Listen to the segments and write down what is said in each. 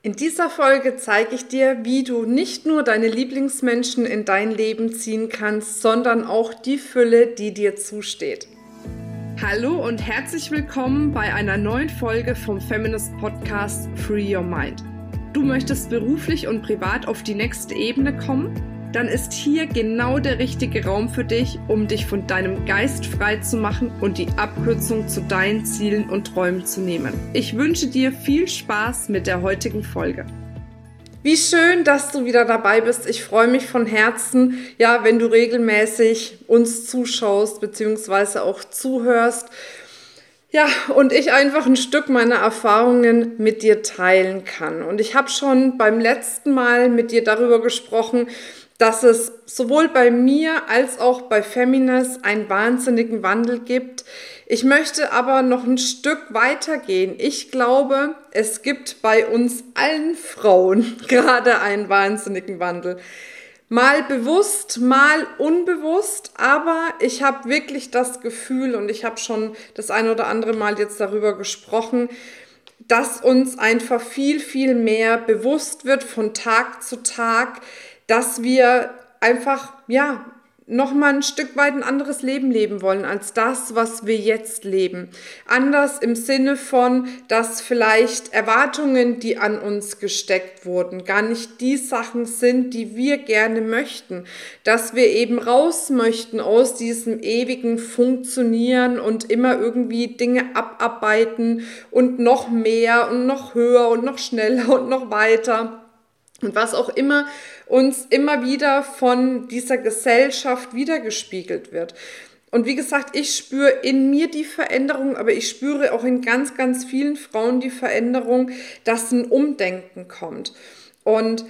In dieser Folge zeige ich dir, wie du nicht nur deine Lieblingsmenschen in dein Leben ziehen kannst, sondern auch die Fülle, die dir zusteht. Hallo und herzlich willkommen bei einer neuen Folge vom Feminist Podcast Free Your Mind. Du möchtest beruflich und privat auf die nächste Ebene kommen? Dann ist hier genau der richtige Raum für dich, um dich von deinem Geist frei zu machen und die Abkürzung zu deinen Zielen und Träumen zu nehmen. Ich wünsche dir viel Spaß mit der heutigen Folge. Wie schön, dass du wieder dabei bist. Ich freue mich von Herzen, ja, wenn du regelmäßig uns zuschaust bzw. auch zuhörst. Ja, und ich einfach ein Stück meiner Erfahrungen mit dir teilen kann. Und ich habe schon beim letzten Mal mit dir darüber gesprochen, dass es sowohl bei mir als auch bei Feminas einen wahnsinnigen Wandel gibt. Ich möchte aber noch ein Stück weiter gehen. Ich glaube, es gibt bei uns allen Frauen gerade einen wahnsinnigen Wandel. Mal bewusst, mal unbewusst, aber ich habe wirklich das Gefühl und ich habe schon das ein oder andere Mal jetzt darüber gesprochen, dass uns einfach viel, viel mehr bewusst wird von Tag zu Tag, dass wir einfach, ja, nochmal ein Stück weit ein anderes Leben leben wollen als das, was wir jetzt leben. Anders im Sinne von, dass vielleicht Erwartungen, die an uns gesteckt wurden, gar nicht die Sachen sind, die wir gerne möchten. Dass wir eben raus möchten aus diesem ewigen Funktionieren und immer irgendwie Dinge abarbeiten und noch mehr und noch höher und noch schneller und noch weiter. Und was auch immer uns immer wieder von dieser Gesellschaft wiedergespiegelt wird. Und wie gesagt, ich spüre in mir die Veränderung, aber ich spüre auch in ganz, ganz vielen Frauen die Veränderung, dass ein Umdenken kommt. Und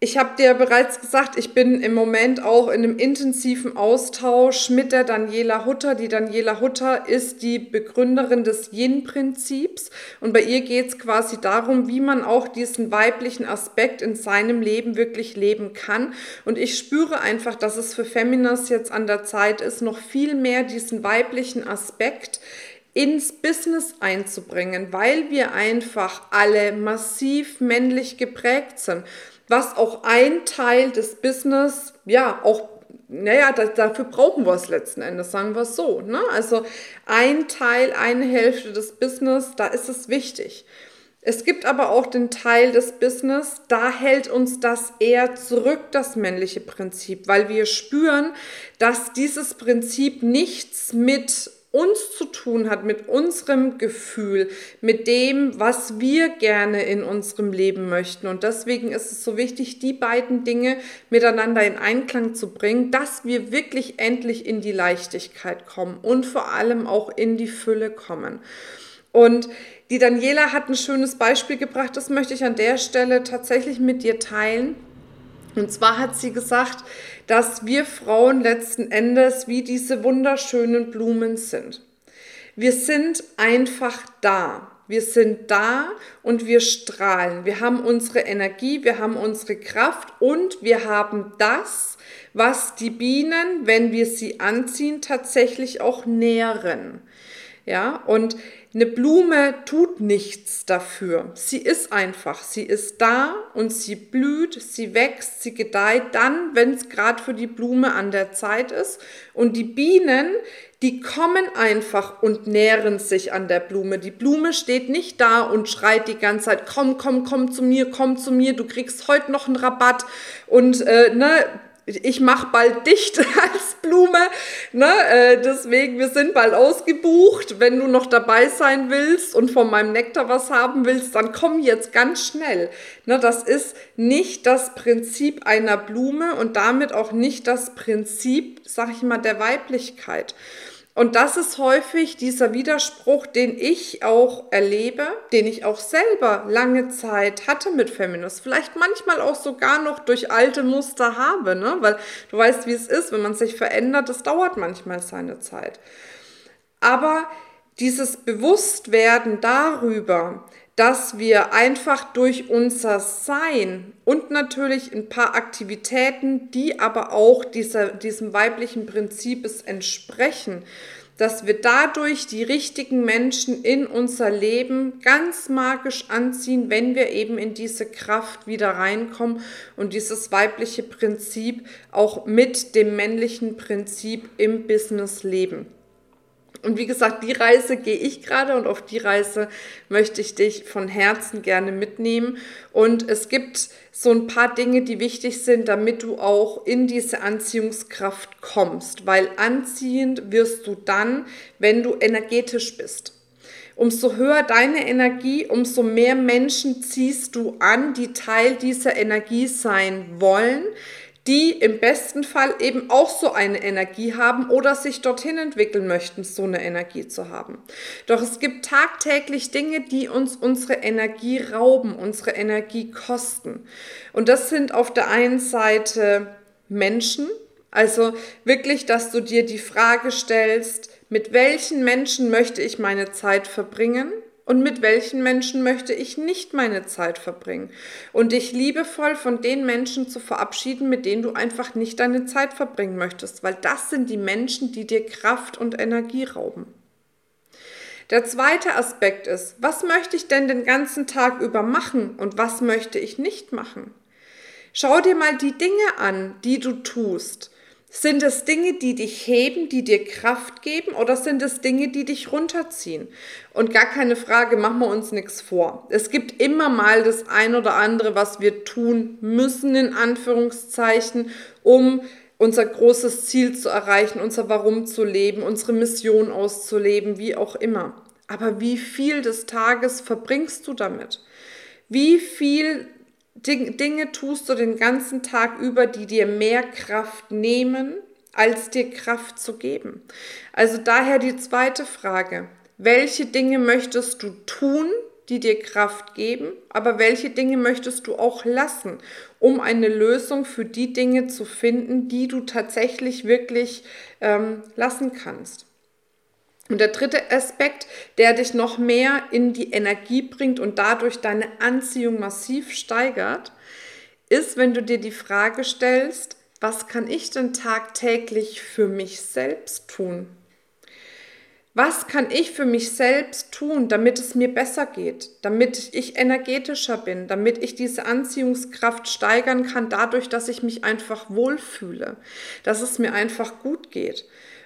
ich habe dir bereits gesagt, ich bin im Moment auch in einem intensiven Austausch mit der Daniela Hutter. Die Daniela Hutter ist die Begründerin des Yin-Prinzips und bei ihr geht es quasi darum, wie man auch diesen weiblichen Aspekt in seinem Leben wirklich leben kann. Und ich spüre einfach, dass es für Feminas jetzt an der Zeit ist, noch viel mehr diesen weiblichen Aspekt ins Business einzubringen, weil wir einfach alle massiv männlich geprägt sind was auch ein Teil des Business, ja, auch naja, da, dafür brauchen wir es letzten Endes, sagen wir es so. Ne? Also ein Teil, eine Hälfte des Business, da ist es wichtig. Es gibt aber auch den Teil des Business, da hält uns das eher zurück, das männliche Prinzip, weil wir spüren, dass dieses Prinzip nichts mit uns zu tun hat, mit unserem Gefühl, mit dem, was wir gerne in unserem Leben möchten. Und deswegen ist es so wichtig, die beiden Dinge miteinander in Einklang zu bringen, dass wir wirklich endlich in die Leichtigkeit kommen und vor allem auch in die Fülle kommen. Und die Daniela hat ein schönes Beispiel gebracht, das möchte ich an der Stelle tatsächlich mit dir teilen. Und zwar hat sie gesagt, dass wir Frauen letzten Endes wie diese wunderschönen Blumen sind. Wir sind einfach da. Wir sind da und wir strahlen. Wir haben unsere Energie, wir haben unsere Kraft und wir haben das, was die Bienen, wenn wir sie anziehen, tatsächlich auch nähren. Ja, und eine Blume tut nichts dafür. Sie ist einfach, sie ist da und sie blüht, sie wächst, sie gedeiht dann, wenn es gerade für die Blume an der Zeit ist. Und die Bienen, die kommen einfach und nähren sich an der Blume. Die Blume steht nicht da und schreit die ganze Zeit, komm, komm, komm zu mir, komm zu mir, du kriegst heute noch einen Rabatt und äh, ne, ich mache bald dicht als Blume. Ne? Äh, deswegen, wir sind bald ausgebucht. Wenn du noch dabei sein willst und von meinem Nektar was haben willst, dann komm jetzt ganz schnell. Ne? Das ist nicht das Prinzip einer Blume und damit auch nicht das Prinzip, sag ich mal, der Weiblichkeit. Und das ist häufig dieser Widerspruch, den ich auch erlebe, den ich auch selber lange Zeit hatte mit Feminist. Vielleicht manchmal auch sogar noch durch alte Muster habe, ne? weil du weißt, wie es ist, wenn man sich verändert, das dauert manchmal seine Zeit. Aber dieses Bewusstwerden darüber, dass wir einfach durch unser Sein und natürlich ein paar Aktivitäten, die aber auch dieser, diesem weiblichen Prinzip entsprechen, dass wir dadurch die richtigen Menschen in unser Leben ganz magisch anziehen, wenn wir eben in diese Kraft wieder reinkommen und dieses weibliche Prinzip auch mit dem männlichen Prinzip im Business leben. Und wie gesagt, die Reise gehe ich gerade und auf die Reise möchte ich dich von Herzen gerne mitnehmen. Und es gibt so ein paar Dinge, die wichtig sind, damit du auch in diese Anziehungskraft kommst. Weil anziehend wirst du dann, wenn du energetisch bist. Umso höher deine Energie, umso mehr Menschen ziehst du an, die Teil dieser Energie sein wollen die im besten Fall eben auch so eine Energie haben oder sich dorthin entwickeln möchten, so eine Energie zu haben. Doch es gibt tagtäglich Dinge, die uns unsere Energie rauben, unsere Energie kosten. Und das sind auf der einen Seite Menschen, also wirklich, dass du dir die Frage stellst, mit welchen Menschen möchte ich meine Zeit verbringen? Und mit welchen Menschen möchte ich nicht meine Zeit verbringen und dich liebevoll von den Menschen zu verabschieden, mit denen du einfach nicht deine Zeit verbringen möchtest, weil das sind die Menschen, die dir Kraft und Energie rauben. Der zweite Aspekt ist, was möchte ich denn den ganzen Tag über machen und was möchte ich nicht machen? Schau dir mal die Dinge an, die du tust sind es Dinge, die dich heben, die dir Kraft geben oder sind es Dinge, die dich runterziehen? Und gar keine Frage, machen wir uns nichts vor. Es gibt immer mal das ein oder andere, was wir tun müssen, in Anführungszeichen, um unser großes Ziel zu erreichen, unser Warum zu leben, unsere Mission auszuleben, wie auch immer. Aber wie viel des Tages verbringst du damit? Wie viel Dinge tust du den ganzen Tag über, die dir mehr Kraft nehmen, als dir Kraft zu geben. Also daher die zweite Frage. Welche Dinge möchtest du tun, die dir Kraft geben, aber welche Dinge möchtest du auch lassen, um eine Lösung für die Dinge zu finden, die du tatsächlich wirklich ähm, lassen kannst. Und der dritte Aspekt, der dich noch mehr in die Energie bringt und dadurch deine Anziehung massiv steigert, ist, wenn du dir die Frage stellst, was kann ich denn tagtäglich für mich selbst tun? Was kann ich für mich selbst tun, damit es mir besser geht, damit ich energetischer bin, damit ich diese Anziehungskraft steigern kann, dadurch, dass ich mich einfach wohlfühle, dass es mir einfach gut geht?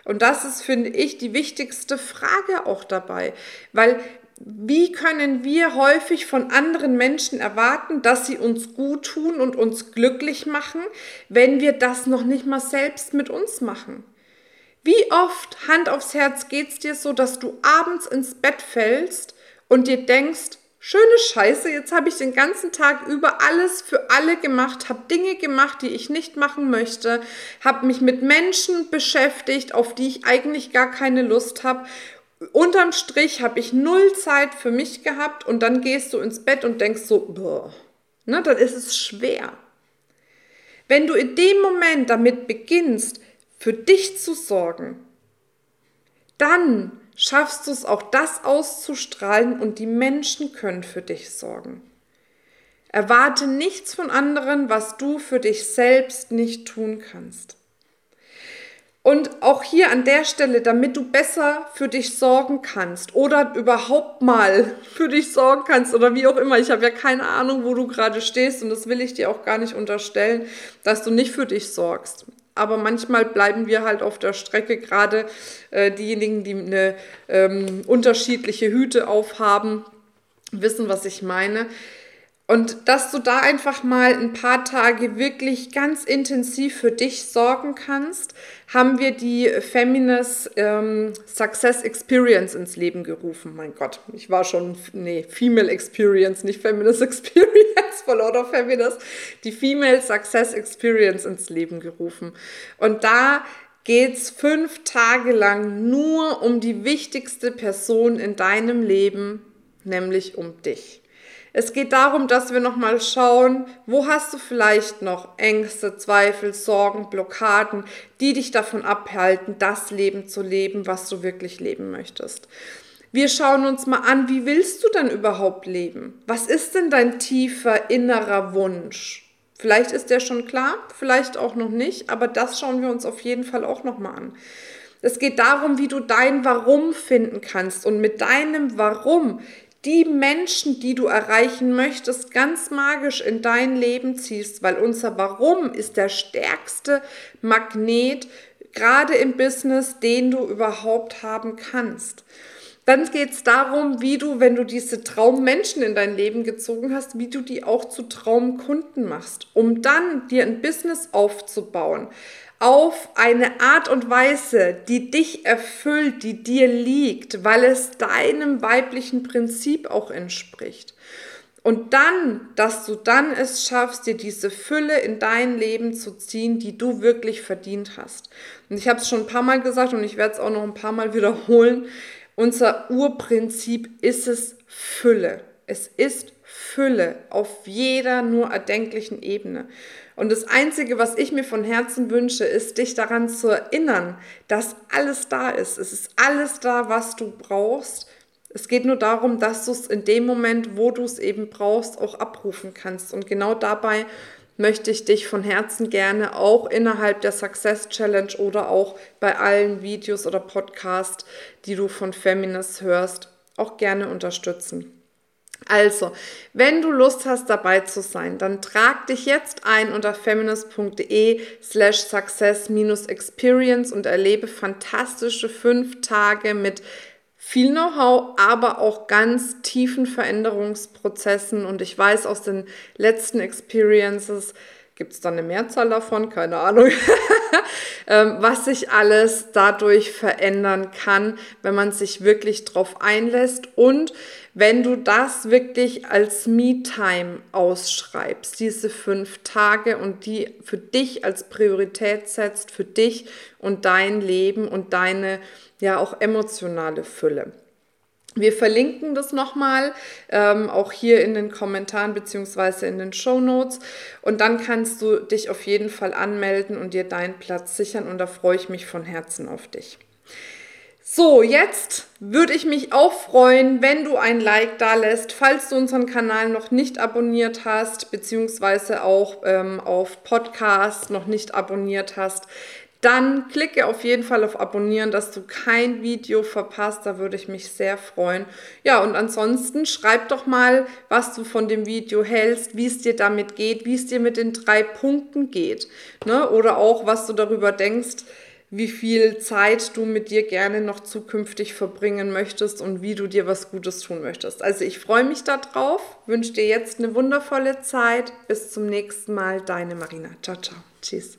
Und das ist, finde ich, die wichtigste Frage auch dabei, weil wie können wir häufig von anderen Menschen erwarten, dass sie uns gut tun und uns glücklich machen, wenn wir das noch nicht mal selbst mit uns machen? Wie oft, Hand aufs Herz, geht es dir so, dass du abends ins Bett fällst und dir denkst, schöne Scheiße, jetzt habe ich den ganzen Tag über alles für alle gemacht, habe Dinge gemacht, die ich nicht machen möchte, habe mich mit Menschen beschäftigt, auf die ich eigentlich gar keine Lust habe. Unterm Strich habe ich null Zeit für mich gehabt und dann gehst du ins Bett und denkst so, boah, ne, dann ist es schwer. Wenn du in dem Moment damit beginnst, für dich zu sorgen, dann schaffst du es auch das auszustrahlen und die Menschen können für dich sorgen. Erwarte nichts von anderen, was du für dich selbst nicht tun kannst. Und auch hier an der Stelle, damit du besser für dich sorgen kannst oder überhaupt mal für dich sorgen kannst oder wie auch immer. Ich habe ja keine Ahnung, wo du gerade stehst und das will ich dir auch gar nicht unterstellen, dass du nicht für dich sorgst aber manchmal bleiben wir halt auf der Strecke, gerade äh, diejenigen, die eine ähm, unterschiedliche Hüte aufhaben, wissen, was ich meine. Und dass du da einfach mal ein paar Tage wirklich ganz intensiv für dich sorgen kannst, haben wir die Feminist ähm, Success Experience ins Leben gerufen. Mein Gott, ich war schon, nee, Female Experience, nicht Feminist Experience, vor lauter Feminist. Die Female Success Experience ins Leben gerufen. Und da geht es fünf Tage lang nur um die wichtigste Person in deinem Leben, nämlich um dich. Es geht darum, dass wir nochmal schauen, wo hast du vielleicht noch Ängste, Zweifel, Sorgen, Blockaden, die dich davon abhalten, das Leben zu leben, was du wirklich leben möchtest. Wir schauen uns mal an, wie willst du denn überhaupt leben? Was ist denn dein tiefer innerer Wunsch? Vielleicht ist der schon klar, vielleicht auch noch nicht, aber das schauen wir uns auf jeden Fall auch nochmal an. Es geht darum, wie du dein Warum finden kannst und mit deinem Warum die Menschen, die du erreichen möchtest, ganz magisch in dein Leben ziehst, weil unser Warum ist der stärkste Magnet, gerade im Business, den du überhaupt haben kannst. Dann geht es darum, wie du, wenn du diese Traummenschen in dein Leben gezogen hast, wie du die auch zu Traumkunden machst, um dann dir ein Business aufzubauen auf eine Art und Weise, die dich erfüllt, die dir liegt, weil es deinem weiblichen Prinzip auch entspricht. Und dann, dass du dann es schaffst, dir diese Fülle in dein Leben zu ziehen, die du wirklich verdient hast. Und ich habe es schon ein paar Mal gesagt und ich werde es auch noch ein paar Mal wiederholen. Unser Urprinzip ist es Fülle. Es ist Fülle auf jeder nur erdenklichen Ebene. Und das Einzige, was ich mir von Herzen wünsche, ist, dich daran zu erinnern, dass alles da ist. Es ist alles da, was du brauchst. Es geht nur darum, dass du es in dem Moment, wo du es eben brauchst, auch abrufen kannst. Und genau dabei möchte ich dich von Herzen gerne auch innerhalb der Success Challenge oder auch bei allen Videos oder Podcasts, die du von Feminist hörst, auch gerne unterstützen. Also, wenn du Lust hast, dabei zu sein, dann trag dich jetzt ein unter feminist.de slash success-experience und erlebe fantastische fünf Tage mit viel Know-how, aber auch ganz tiefen Veränderungsprozessen. Und ich weiß aus den letzten Experiences, gibt es dann eine Mehrzahl davon, keine Ahnung, ähm, was sich alles dadurch verändern kann, wenn man sich wirklich drauf einlässt und wenn du das wirklich als Me-Time ausschreibst, diese fünf Tage und die für dich als Priorität setzt, für dich und dein Leben und deine ja auch emotionale Fülle. Wir verlinken das nochmal, ähm, auch hier in den Kommentaren beziehungsweise in den Show Notes. Und dann kannst du dich auf jeden Fall anmelden und dir deinen Platz sichern. Und da freue ich mich von Herzen auf dich. So, jetzt würde ich mich auch freuen, wenn du ein Like da lässt, falls du unseren Kanal noch nicht abonniert hast, beziehungsweise auch ähm, auf Podcast noch nicht abonniert hast dann klicke auf jeden Fall auf Abonnieren, dass du kein Video verpasst. Da würde ich mich sehr freuen. Ja, und ansonsten schreib doch mal, was du von dem Video hältst, wie es dir damit geht, wie es dir mit den drei Punkten geht. Ne? Oder auch, was du darüber denkst, wie viel Zeit du mit dir gerne noch zukünftig verbringen möchtest und wie du dir was Gutes tun möchtest. Also ich freue mich darauf, wünsche dir jetzt eine wundervolle Zeit. Bis zum nächsten Mal, deine Marina. Ciao, ciao. Tschüss.